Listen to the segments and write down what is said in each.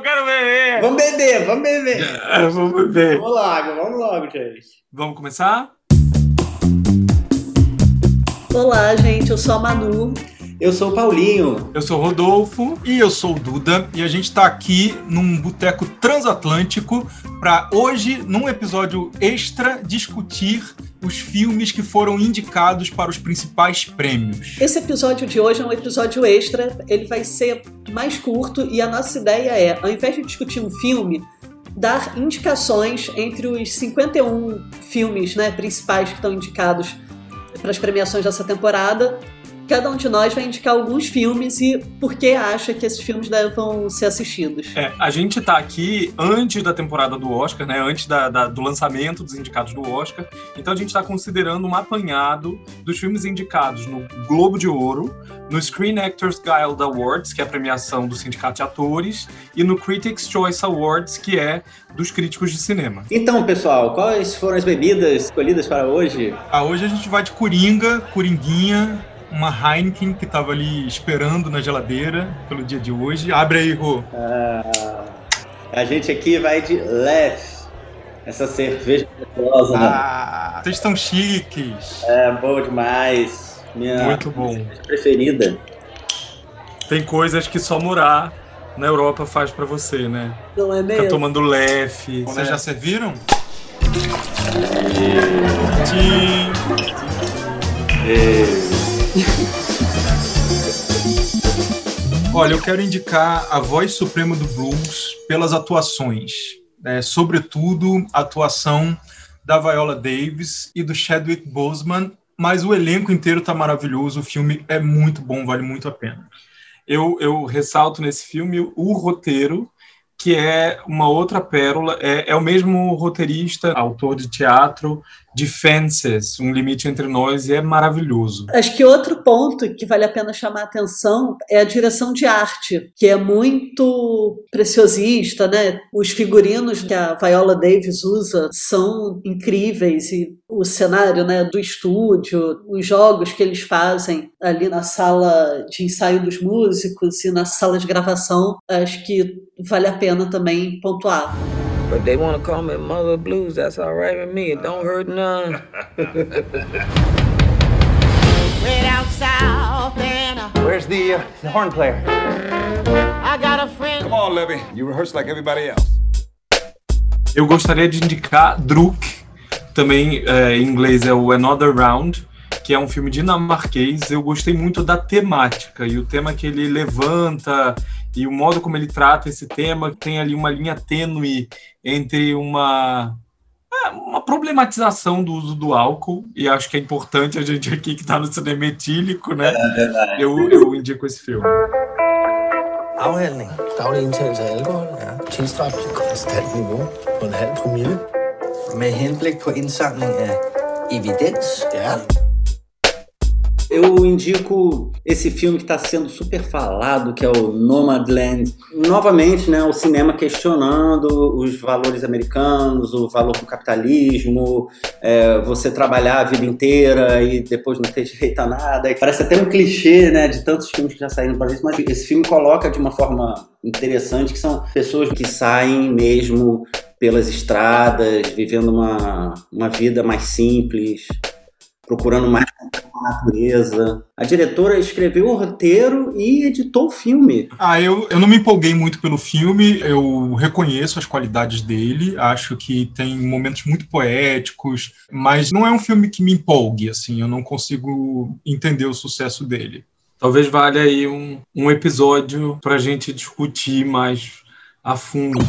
eu quero beber! Vamos beber, vamos beber! É, vamos beber. Vamos logo, vamos logo, gente. Vamos começar? Olá, gente, eu sou a Manu. Eu sou o Paulinho. Eu sou o Rodolfo. E eu sou o Duda. E a gente está aqui num boteco transatlântico para hoje, num episódio extra, discutir os filmes que foram indicados para os principais prêmios. Esse episódio de hoje é um episódio extra, ele vai ser mais curto e a nossa ideia é, ao invés de discutir um filme, dar indicações entre os 51 filmes né, principais que estão indicados para as premiações dessa temporada cada um de nós vai indicar alguns filmes e por que acha que esses filmes devam ser assistidos. É, a gente está aqui antes da temporada do Oscar, né? Antes da, da, do lançamento dos indicados do Oscar. Então a gente está considerando um apanhado dos filmes indicados no Globo de Ouro, no Screen Actors Guild Awards, que é a premiação do Sindicato de Atores, e no Critics' Choice Awards, que é dos críticos de cinema. Então, pessoal, quais foram as bebidas escolhidas para hoje? Ah, hoje a gente vai de Coringa, Coringuinha, uma Heineken que estava ali esperando na geladeira pelo dia de hoje. Abre aí, Rô. Ah, a gente aqui vai de Lef. Essa cerveja gostosa, né? Ah, vocês estão chiques. É, bom demais. Minha Muito bom. preferida. Tem coisas que só morar na Europa faz para você, né? Não é mesmo? Tá tomando Lef. Vocês já serviram? Tchim. Tchim. Olha, eu quero indicar a voz suprema do blues pelas atuações, é, sobretudo a atuação da Viola Davis e do Chadwick Boseman, mas o elenco inteiro está maravilhoso, o filme é muito bom, vale muito a pena. Eu, eu ressalto nesse filme o roteiro, que é uma outra pérola, é, é o mesmo roteirista, autor de teatro de Fences, Um Limite Entre Nós, e é maravilhoso. Acho que outro ponto que vale a pena chamar a atenção é a direção de arte, que é muito preciosista, né? Os figurinos que a Viola Davis usa são incríveis e o cenário né, do estúdio, os jogos que eles fazem ali na sala de ensaio dos músicos e na sala de gravação, acho que vale a pena também pontuar. But they want to call me Mother Blues. That's all right with me. It don't hurt none. Where's the, uh, the horn player? I got a friend. Come on, Levy. You rehearse like everybody else. Eu gostaria de indicar Druk, também é, em inglês é o Another Round, que é um filme dinamarquês. Eu gostei muito da temática e o tema que ele levanta e o modo como ele trata esse tema tem ali uma linha tênue entre uma é, uma problematização do uso do álcool, e acho que é importante a gente aqui que está no cinema etílico, né? É. Eu, eu indico esse filme. Afhandling. Daglig indtagelse af alkohol er tilstræbt til konstant niveau på en halv promille. Med henblik på indsamling af evidens. Ja. Eu indico esse filme que está sendo super falado, que é o Nomadland. Novamente, né, o cinema questionando os valores americanos, o valor do capitalismo, é, você trabalhar a vida inteira e depois não ter direito a nada. Parece até um clichê, né, de tantos filmes que já saíram para isso, mas esse filme coloca de uma forma interessante que são pessoas que saem mesmo pelas estradas, vivendo uma, uma vida mais simples, procurando mais natureza. A diretora escreveu o roteiro e editou o filme. Ah, eu, eu não me empolguei muito pelo filme, eu reconheço as qualidades dele, acho que tem momentos muito poéticos, mas não é um filme que me empolgue, assim, eu não consigo entender o sucesso dele. Talvez valha aí um, um episódio para a gente discutir mais a fundo.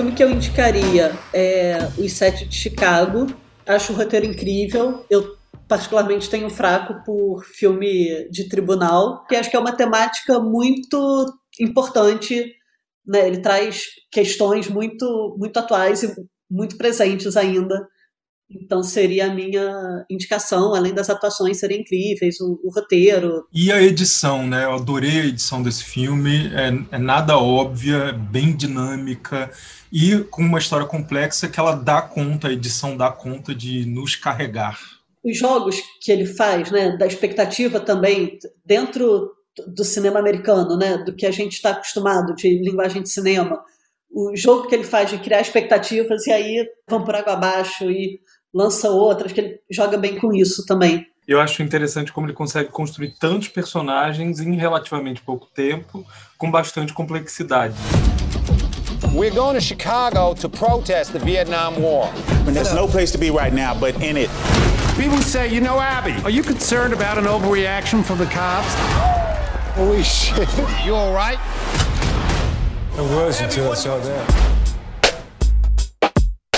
Filme que eu indicaria é Os Sete de Chicago. Acho o roteiro incrível. Eu particularmente tenho fraco por filme de tribunal, que acho que é uma temática muito importante. Né? Ele traz questões muito, muito atuais e muito presentes ainda então seria a minha indicação, além das atuações serem incríveis, o, o, roteiro. E a edição, né? Eu adorei a edição desse filme, é, é, nada óbvia, bem dinâmica e com uma história complexa que ela dá conta, a edição dá conta de nos carregar os jogos que ele faz, né, da expectativa também dentro do cinema americano, né, do que a gente está acostumado de linguagem de cinema, o jogo que ele faz de criar expectativas e aí vão por água abaixo e lança outras, que ele joga bem com isso também. Eu acho interessante como ele consegue construir tantos personagens em relativamente pouco tempo, com bastante complexidade. We're going to Chicago to protest the Vietnam War. And there's no place to be right now but in it. People say, you know, Abby, are you concerned about an overreaction from the cops? Holy shit. You all right? I was until I saw that.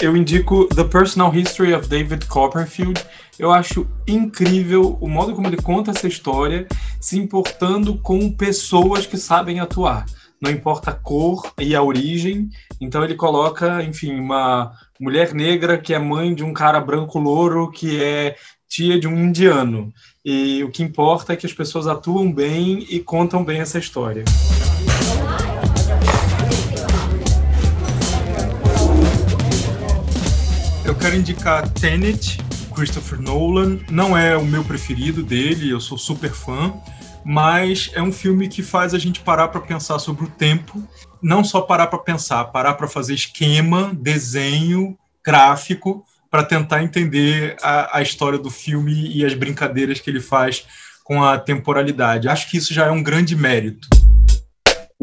Eu indico The Personal History of David Copperfield. Eu acho incrível o modo como ele conta essa história, se importando com pessoas que sabem atuar. Não importa a cor e a origem. Então ele coloca, enfim, uma mulher negra que é mãe de um cara branco louro que é tia de um indiano. E o que importa é que as pessoas atuam bem e contam bem essa história. Quero indicar Tenet, Christopher Nolan. Não é o meu preferido dele, eu sou super fã, mas é um filme que faz a gente parar para pensar sobre o tempo. Não só parar para pensar, parar para fazer esquema, desenho, gráfico, para tentar entender a, a história do filme e as brincadeiras que ele faz com a temporalidade. Acho que isso já é um grande mérito.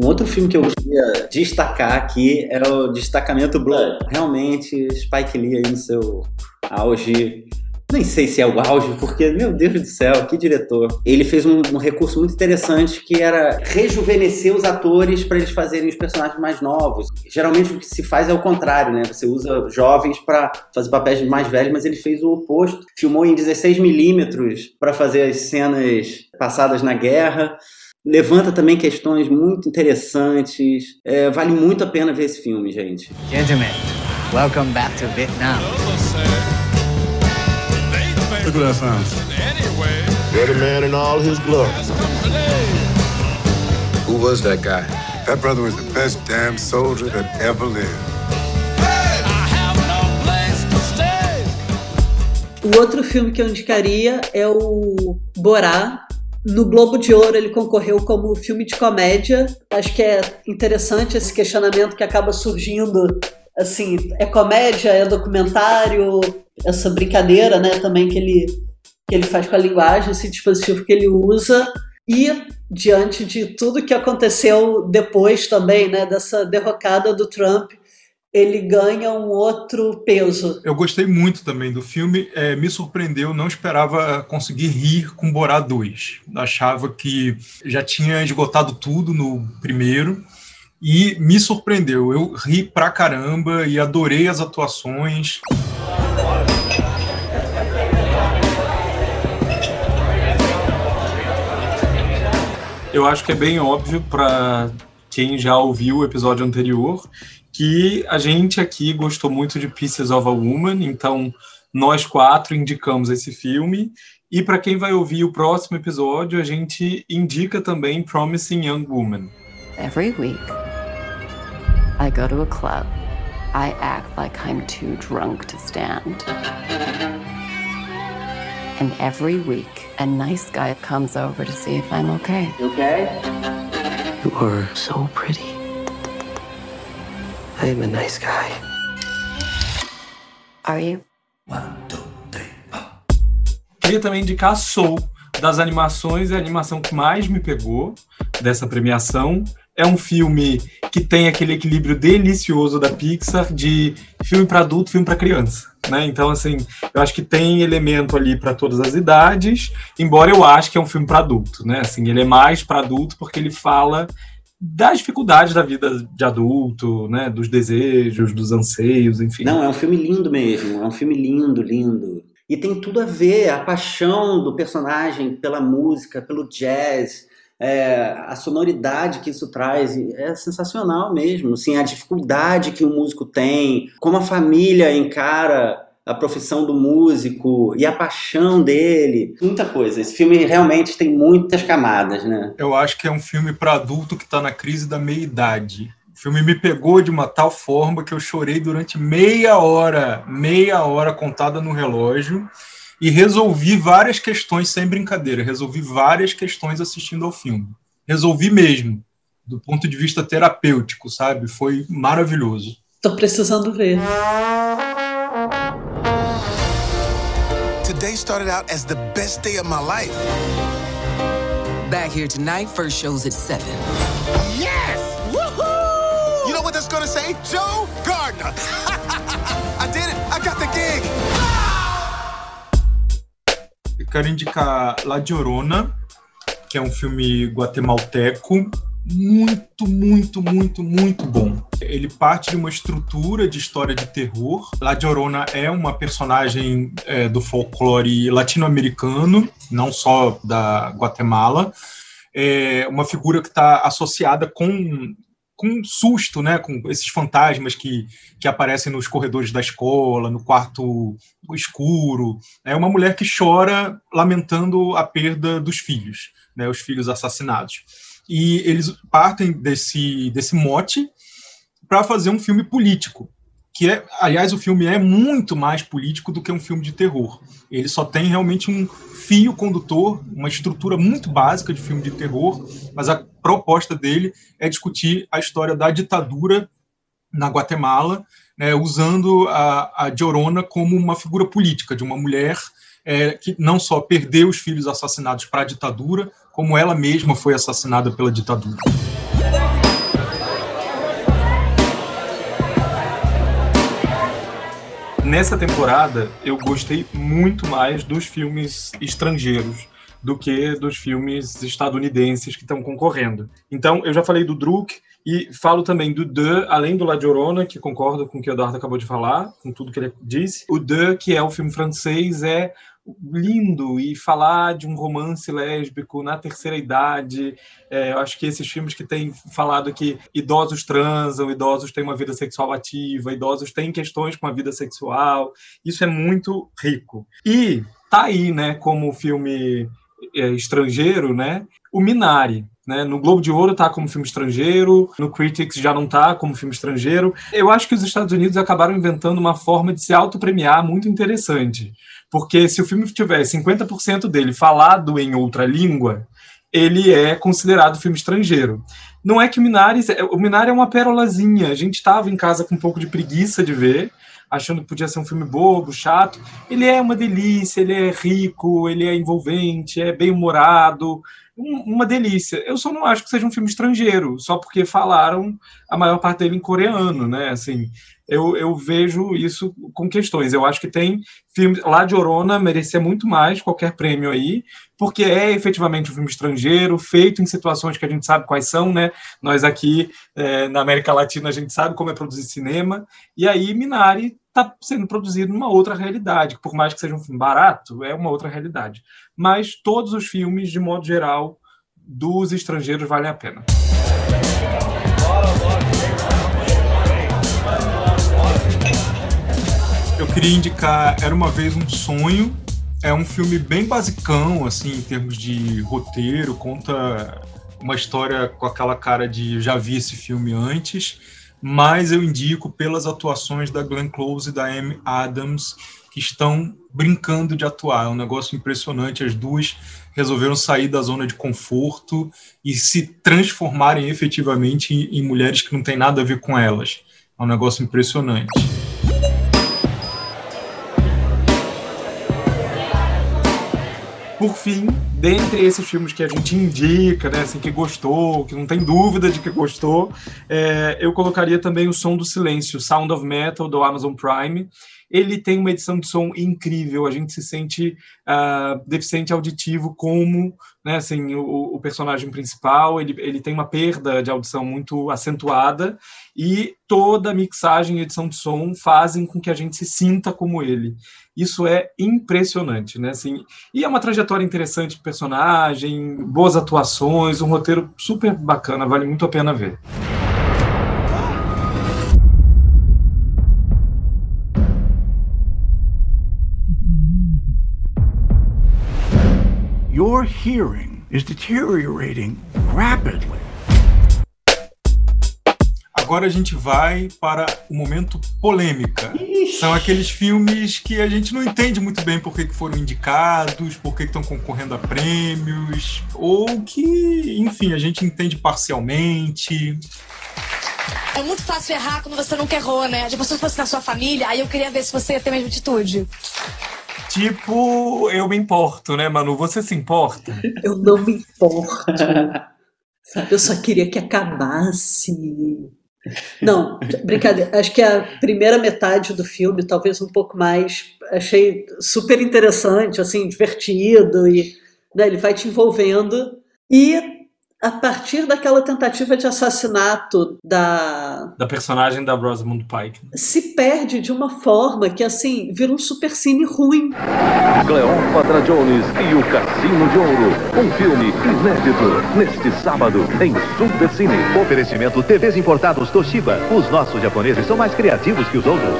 Um outro filme que eu queria destacar aqui era o Destacamento Blood. Realmente, Spike Lee aí no seu auge. Nem sei se é o auge, porque, meu Deus do céu, que diretor. Ele fez um, um recurso muito interessante que era rejuvenescer os atores para eles fazerem os personagens mais novos. Geralmente o que se faz é o contrário, né? Você usa jovens para fazer papéis mais velhos, mas ele fez o oposto. Filmou em 16mm para fazer as cenas passadas na guerra levanta também questões muito interessantes. É, vale muito a pena ver esse filme, gente. Gentlemen, welcome back to Vietnam. Look at that sound. Dirty man in all his gloves. Who was that guy? That brother was the best damn soldier that ever lived. O outro filme que eu indicaria é o Borá, no Globo de Ouro ele concorreu como filme de comédia. Acho que é interessante esse questionamento que acaba surgindo. Assim, é comédia, é documentário, essa brincadeira, né, também que ele que ele faz com a linguagem, esse dispositivo que ele usa e diante de tudo que aconteceu depois também, né, dessa derrocada do Trump, ele ganha um outro peso. Eu gostei muito também do filme, é, me surpreendeu, não esperava conseguir rir com Borá 2. Achava que já tinha esgotado tudo no primeiro e me surpreendeu. Eu ri pra caramba e adorei as atuações. Eu acho que é bem óbvio para quem já ouviu o episódio anterior que a gente aqui gostou muito de Pieces of a Woman, então nós quatro indicamos esse filme. E para quem vai ouvir o próximo episódio, a gente indica também Promising Young Woman. Every week, I go to a club. I act like I'm too drunk to stand. And every week, a nice guy comes over to see if I'm okay. You okay? You are so pretty. I am a nice guy. Are you? One, two, three, four. Queria também indicar Soul, das animações, é a animação que mais me pegou dessa premiação. É um filme que tem aquele equilíbrio delicioso da Pixar de filme para adulto, filme para criança. Né? Então, assim, eu acho que tem elemento ali para todas as idades, embora eu acho que é um filme para adulto, né? Assim, ele é mais para adulto porque ele fala das dificuldades da vida de adulto, né, dos desejos, dos anseios, enfim. Não, é um filme lindo mesmo, é um filme lindo, lindo. E tem tudo a ver, a paixão do personagem pela música, pelo jazz, é, a sonoridade que isso traz é sensacional mesmo. Assim, a dificuldade que o músico tem, como a família encara a profissão do músico e a paixão dele. Muita coisa. Esse filme realmente tem muitas camadas, né? Eu acho que é um filme para adulto que está na crise da meia-idade. O filme me pegou de uma tal forma que eu chorei durante meia hora, meia hora contada no relógio. e resolvi várias questões, sem brincadeira, resolvi várias questões assistindo ao filme. Resolvi mesmo, do ponto de vista terapêutico, sabe? Foi maravilhoso. Tô precisando ver. Today started out as the best day of my life. Back here tonight, first show's at 7. Yes! Woohoo! You know what that's gonna say? Joe Gardner. I did it. I got the gig. Eu quero indicar La Llorona, que é um filme guatemalteco muito, muito, muito, muito bom. Ele parte de uma estrutura de história de terror. La Llorona é uma personagem é, do folclore latino-americano, não só da Guatemala. É uma figura que está associada com com susto, né, com esses fantasmas que, que aparecem nos corredores da escola, no quarto escuro. É uma mulher que chora lamentando a perda dos filhos, né, os filhos assassinados e eles partem desse, desse mote para fazer um filme político, que é, aliás, o filme é muito mais político do que um filme de terror. Ele só tem realmente um fio condutor, uma estrutura muito básica de filme de terror, mas a proposta dele é discutir a história da ditadura na Guatemala, né, usando a, a Llorona como uma figura política de uma mulher é, que não só perdeu os filhos assassinados para a ditadura, como ela mesma foi assassinada pela ditadura. Nessa temporada, eu gostei muito mais dos filmes estrangeiros do que dos filmes estadunidenses que estão concorrendo. Então, eu já falei do Druk e falo também do De, além do La Llorona, que concordo com o que o Eduardo acabou de falar, com tudo que ele disse. O De, que é o filme francês, é lindo e falar de um romance lésbico na terceira idade. É, eu acho que esses filmes que têm falado que idosos transam, idosos têm uma vida sexual ativa, idosos têm questões com a vida sexual, isso é muito rico. E tá aí, né, como filme é, estrangeiro, né, o Minari. Né? No Globo de Ouro tá como filme estrangeiro, no Critics já não tá como filme estrangeiro. Eu acho que os Estados Unidos acabaram inventando uma forma de se autopremiar muito interessante. Porque se o filme tiver 50% dele falado em outra língua, ele é considerado filme estrangeiro. Não é que o Minari, o Minari é uma perolazinha. A gente estava em casa com um pouco de preguiça de ver, achando que podia ser um filme bobo, chato. Ele é uma delícia, ele é rico, ele é envolvente, é bem humorado, uma delícia. Eu só não acho que seja um filme estrangeiro, só porque falaram a maior parte dele em coreano, né? Assim, eu, eu vejo isso com questões. Eu acho que tem filmes. Lá de Orona merecia muito mais qualquer prêmio aí, porque é efetivamente um filme estrangeiro, feito em situações que a gente sabe quais são, né? Nós aqui é, na América Latina a gente sabe como é produzir cinema, e aí Minari está sendo produzido numa outra realidade, por mais que seja um filme barato, é uma outra realidade. Mas todos os filmes, de modo geral, dos estrangeiros valem a pena. Eu queria indicar Era uma vez um sonho. É um filme bem basicão, assim, em termos de roteiro, conta uma história com aquela cara de já vi esse filme antes, mas eu indico pelas atuações da Glenn Close e da Amy Adams, que estão brincando de atuar. É um negócio impressionante. As duas resolveram sair da zona de conforto e se transformarem efetivamente em, em mulheres que não têm nada a ver com elas. É um negócio impressionante. Por fim, dentre esses filmes que a gente indica, né, assim, que gostou, que não tem dúvida de que gostou, é, eu colocaria também o Som do Silêncio, Sound of Metal, do Amazon Prime. Ele tem uma edição de som incrível, a gente se sente uh, deficiente auditivo como né, assim, o, o, personagem principal, ele, ele tem uma perda de audição muito acentuada e toda a mixagem e edição de som fazem com que a gente se sinta como ele. Isso é impressionante, né? Assim, e é uma trajetória interessante de personagem, boas atuações, um roteiro super bacana, vale muito a pena ver. Your hearing is deteriorating rapidly. Agora a gente vai para o momento polêmica. São aqueles filmes que a gente não entende muito bem por que foram indicados, por que estão concorrendo a prêmios, ou que, enfim, a gente entende parcialmente. É muito fácil errar quando você nunca errou, né? Tipo, se fosse na sua família, aí eu queria ver se você ia ter a mesma atitude. Tipo, eu me importo, né, Manu? Você se importa? Eu não me importo. Eu só queria que acabasse. Não, brincadeira. Acho que a primeira metade do filme, talvez um pouco mais, achei super interessante, assim, divertido e né, ele vai te envolvendo. E a partir daquela tentativa de assassinato da da personagem da Rosamund Pike se perde de uma forma que assim vira um supercine ruim. Cleópatra Jones e o Cassino de Ouro, um filme inédito neste sábado em Supercine. Oferecimento TVs importados Toshiba. Os nossos japoneses são mais criativos que os outros.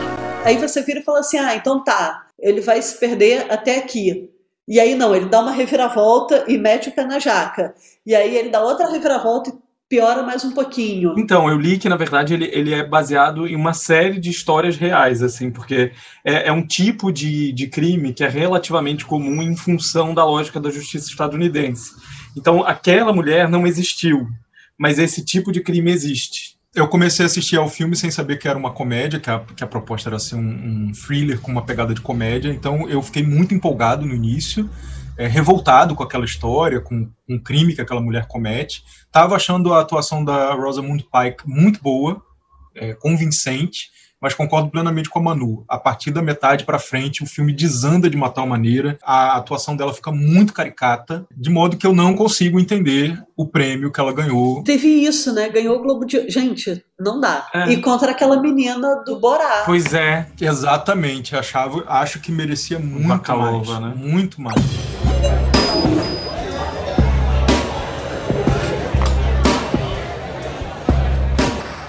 Aí você vira e fala assim: "Ah, então tá, ele vai se perder até aqui". E aí não, ele dá uma reviravolta e mete o pé na jaca. E aí ele dá outra reviravolta e piora mais um pouquinho. Então, eu li que, na verdade, ele, ele é baseado em uma série de histórias reais, assim, porque é, é um tipo de, de crime que é relativamente comum em função da lógica da justiça estadunidense. Então, aquela mulher não existiu, mas esse tipo de crime existe. Eu comecei a assistir ao filme sem saber que era uma comédia, que a, que a proposta era ser um, um, thriller com uma pegada de comédia, então eu fiquei muito empolgado no início, é, revoltado com aquela história, com, o crime que aquela mulher comete. Tava achando a atuação da Rosamund Pike muito boa, é, convincente, mas concordo plenamente com a Manu. A partir da metade para frente, o filme desanda de uma tal maneira, a atuação dela fica muito caricata, de modo que eu não consigo entender o prêmio que ela ganhou. Teve isso, né? Ganhou o Globo de. Gente, não dá. É. E contra aquela menina do Borá. Pois é. Exatamente. Achava, acho que merecia muito Bacalova, mais. né? Muito mais.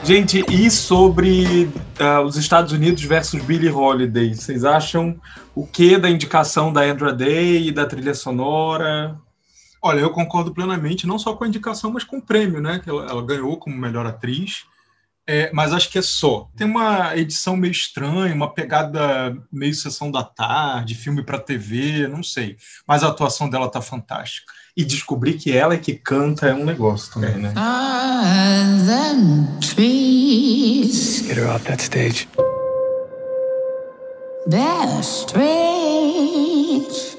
Gente, e sobre uh, os Estados Unidos versus Billie Holiday? Vocês acham o que da indicação da Andra Day e da trilha sonora? Olha, eu concordo plenamente, não só com a indicação, mas com o prêmio, né? Que ela, ela ganhou como melhor atriz. É, mas acho que é só. Tem uma edição meio estranha, uma pegada meio sessão da tarde, filme para TV, não sei. Mas a atuação dela tá fantástica. E descobrir que ela é que canta é um negócio também, né? trees. Get her off that stage. They're strange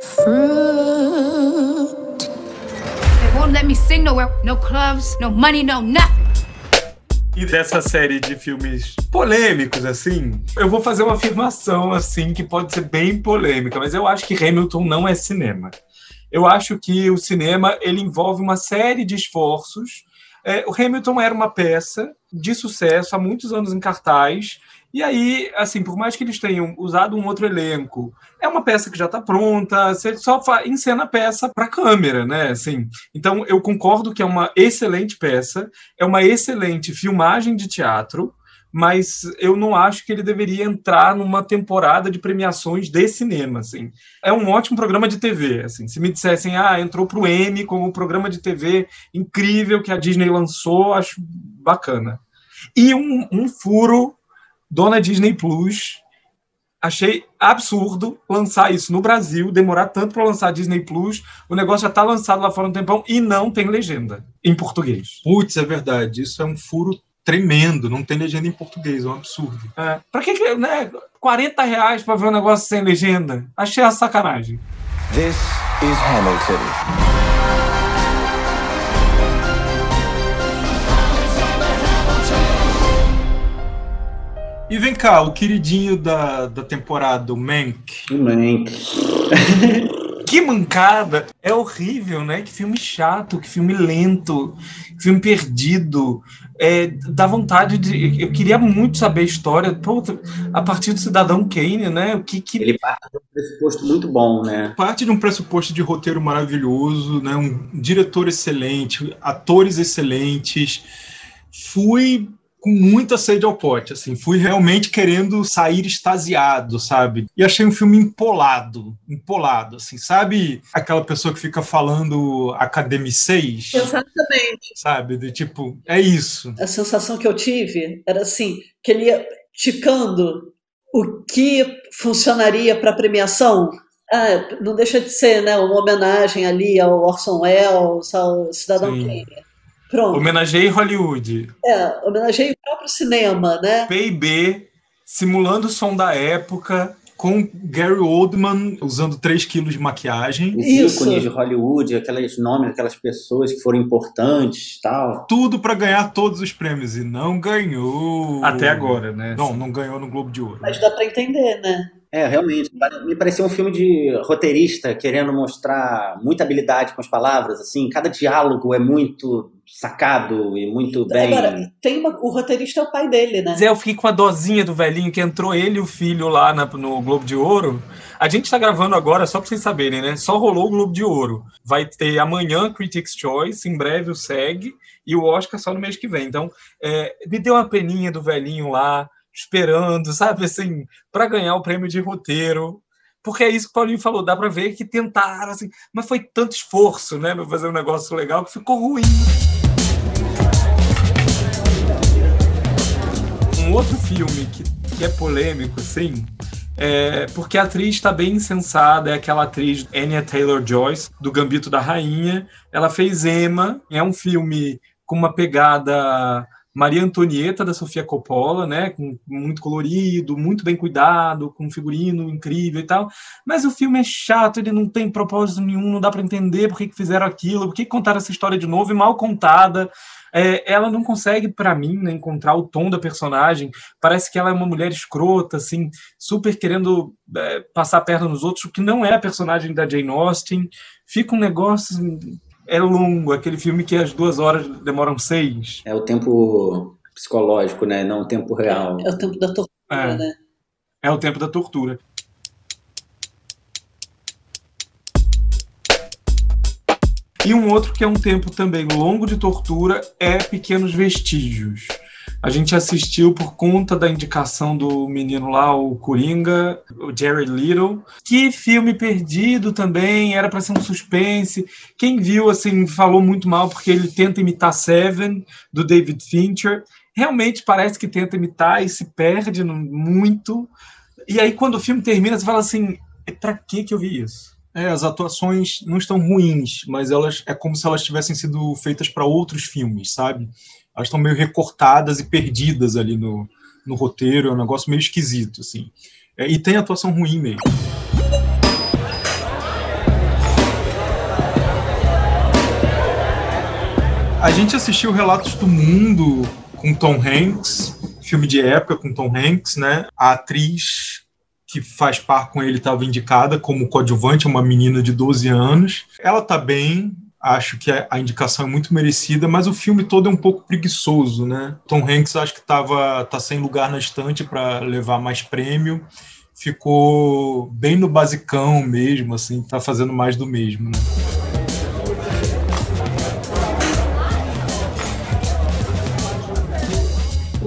fruit. They won't let me sing nowhere. No clubs, no money, no nothing. E dessa série de filmes polêmicos, assim, eu vou fazer uma afirmação, assim, que pode ser bem polêmica, mas eu acho que Hamilton não é cinema. Eu acho que o cinema, ele envolve uma série de esforços. É, o Hamilton era uma peça de sucesso há muitos anos em cartaz, e aí, assim, por mais que eles tenham usado um outro elenco, é uma peça que já está pronta, você só encena a peça para câmera, né? Assim, então, eu concordo que é uma excelente peça, é uma excelente filmagem de teatro, mas eu não acho que ele deveria entrar numa temporada de premiações de cinema, assim. É um ótimo programa de TV, assim. Se me dissessem, ah, entrou para o Emmy como um programa de TV incrível que a Disney lançou, acho bacana. E um, um furo Dona Disney Plus. Achei absurdo lançar isso no Brasil, demorar tanto para lançar Disney Plus. O negócio já está lançado lá fora um tempão e não tem legenda em português. Putz, é verdade. Isso é um furo tremendo. Não tem legenda em português, é um absurdo. É. Para que, que, né? 40 reais para ver um negócio sem legenda? Achei a sacanagem. This is Hamilton. E vem cá, o queridinho da, da temporada, o Mank. O Mank. que mancada! É horrível, né? Que filme chato, que filme lento, que filme perdido. É, dá vontade de. Eu queria muito saber a história. Pô, a partir do Cidadão Kane, né? O que, que. Ele parte de um pressuposto muito bom, né? Parte de um pressuposto de roteiro maravilhoso, né? Um diretor excelente, atores excelentes. Fui com muita sede ao pote, assim, fui realmente querendo sair extasiado, sabe? E achei um filme empolado, empolado, assim, sabe aquela pessoa que fica falando academicês? Exatamente. Sabe? De tipo, é isso. A sensação que eu tive era assim, que ele ia ticando o que funcionaria para premiação. Ah, não deixa de ser né, uma homenagem ali ao Orson Welles, ao Cidadão Kane. Pronto. Homenageei Hollywood. É, homenageei o próprio cinema, né? P&B, simulando o som da época, com Gary Oldman usando 3 quilos de maquiagem. Os ícones de Hollywood, aqueles nomes, aquelas pessoas que foram importantes tal. Tudo para ganhar todos os prêmios e não ganhou. Até agora, né? Não, não ganhou no Globo de Ouro. Mas dá para entender, né? É, realmente. Me parecia um filme de roteirista querendo mostrar muita habilidade com as palavras, assim. Cada diálogo é muito sacado e muito bem. Agora, tem uma, o roteirista é o pai dele, né? Zé, eu fiquei com a dozinha do velhinho que entrou ele e o filho lá na, no Globo de Ouro. A gente tá gravando agora, só pra vocês saberem, né? Só rolou o Globo de Ouro. Vai ter amanhã Critics' Choice, em breve o SEG, e o Oscar só no mês que vem. Então, é, me deu uma peninha do velhinho lá, esperando, sabe, assim, para ganhar o prêmio de roteiro. Porque é isso que o Paulinho falou, dá para ver que tentaram, assim, mas foi tanto esforço, né, para fazer um negócio legal que ficou ruim. Um outro filme que, que é polêmico, assim, é porque a atriz está bem insensada, é aquela atriz Anya Taylor-Joyce, do Gambito da Rainha. Ela fez Emma, é um filme com uma pegada Maria Antonieta da Sofia Coppola, né, com muito colorido, muito bem cuidado, com um figurino incrível e tal. Mas o filme é chato, ele não tem propósito nenhum, não dá para entender por que, que fizeram aquilo, por que, que contaram essa história de novo, e mal contada. É, ela não consegue, para mim, né, encontrar o tom da personagem. Parece que ela é uma mulher escrota, assim, super querendo é, passar a perna nos outros, o que não é a personagem da Jane Austen. Fica um negócio é longo, aquele filme que as duas horas demoram seis. É o tempo psicológico, né? Não o tempo real. É o tempo da tortura, é. né? É o tempo da tortura. E um outro que é um tempo também longo de tortura é Pequenos Vestígios. A gente assistiu por conta da indicação do menino lá, o Coringa, o Jerry Little. Que filme perdido também, era para ser um suspense. Quem viu, assim, falou muito mal porque ele tenta imitar Seven, do David Fincher. Realmente parece que tenta imitar e se perde muito. E aí, quando o filme termina, você fala assim: para que que eu vi isso? É, as atuações não estão ruins, mas elas é como se elas tivessem sido feitas para outros filmes, sabe? elas estão meio recortadas e perdidas ali no, no roteiro, é um negócio meio esquisito, assim. É, e tem atuação ruim mesmo. A gente assistiu Relatos do Mundo com Tom Hanks, filme de época com Tom Hanks, né? A atriz que faz par com ele estava indicada como coadjuvante, uma menina de 12 anos. Ela tá bem, acho que a indicação é muito merecida, mas o filme todo é um pouco preguiçoso, né? Tom Hanks acho que tava tá sem lugar na estante para levar mais prêmio, ficou bem no basicão mesmo, assim, tá fazendo mais do mesmo, né?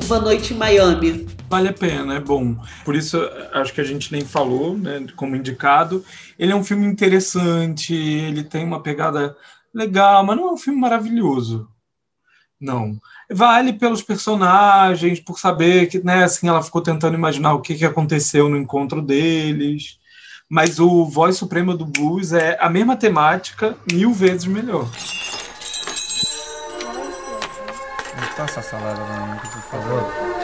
Uma noite em Miami. Vale a pena, é bom. Por isso, acho que a gente nem falou, né, como indicado. Ele é um filme interessante, ele tem uma pegada legal, mas não é um filme maravilhoso. Não. Vale pelos personagens, por saber que, né, assim, ela ficou tentando imaginar o que, que aconteceu no encontro deles. Mas o Voz Suprema do Blues é a mesma temática, mil vezes melhor. Não essa salada não, por favor.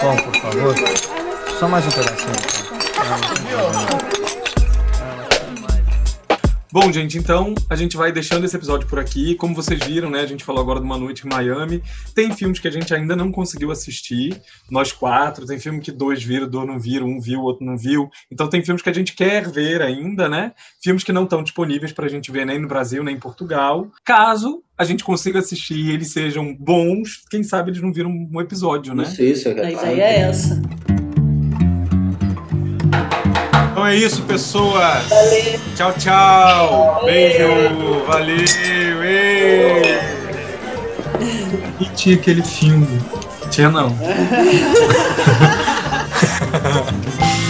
Pão, por favor. Só mais um pedacinho. Bom, gente, então a gente vai deixando esse episódio por aqui. Como vocês viram, né, a gente falou agora de uma noite em Miami. Tem filmes que a gente ainda não conseguiu assistir, nós quatro. Tem filme que dois viram, dois não viram, um viu, outro não viu. Então tem filmes que a gente quer ver ainda, né? Filmes que não estão disponíveis para a gente ver nem no Brasil, nem em Portugal. Caso a gente consiga assistir e eles sejam bons, quem sabe eles não viram um episódio, né? Isso, isso. A ideia é essa. Então é isso, pessoas. Valeu. Tchau, tchau. Beijo. Valeu. Ei. E tinha aquele filme. Tinha não.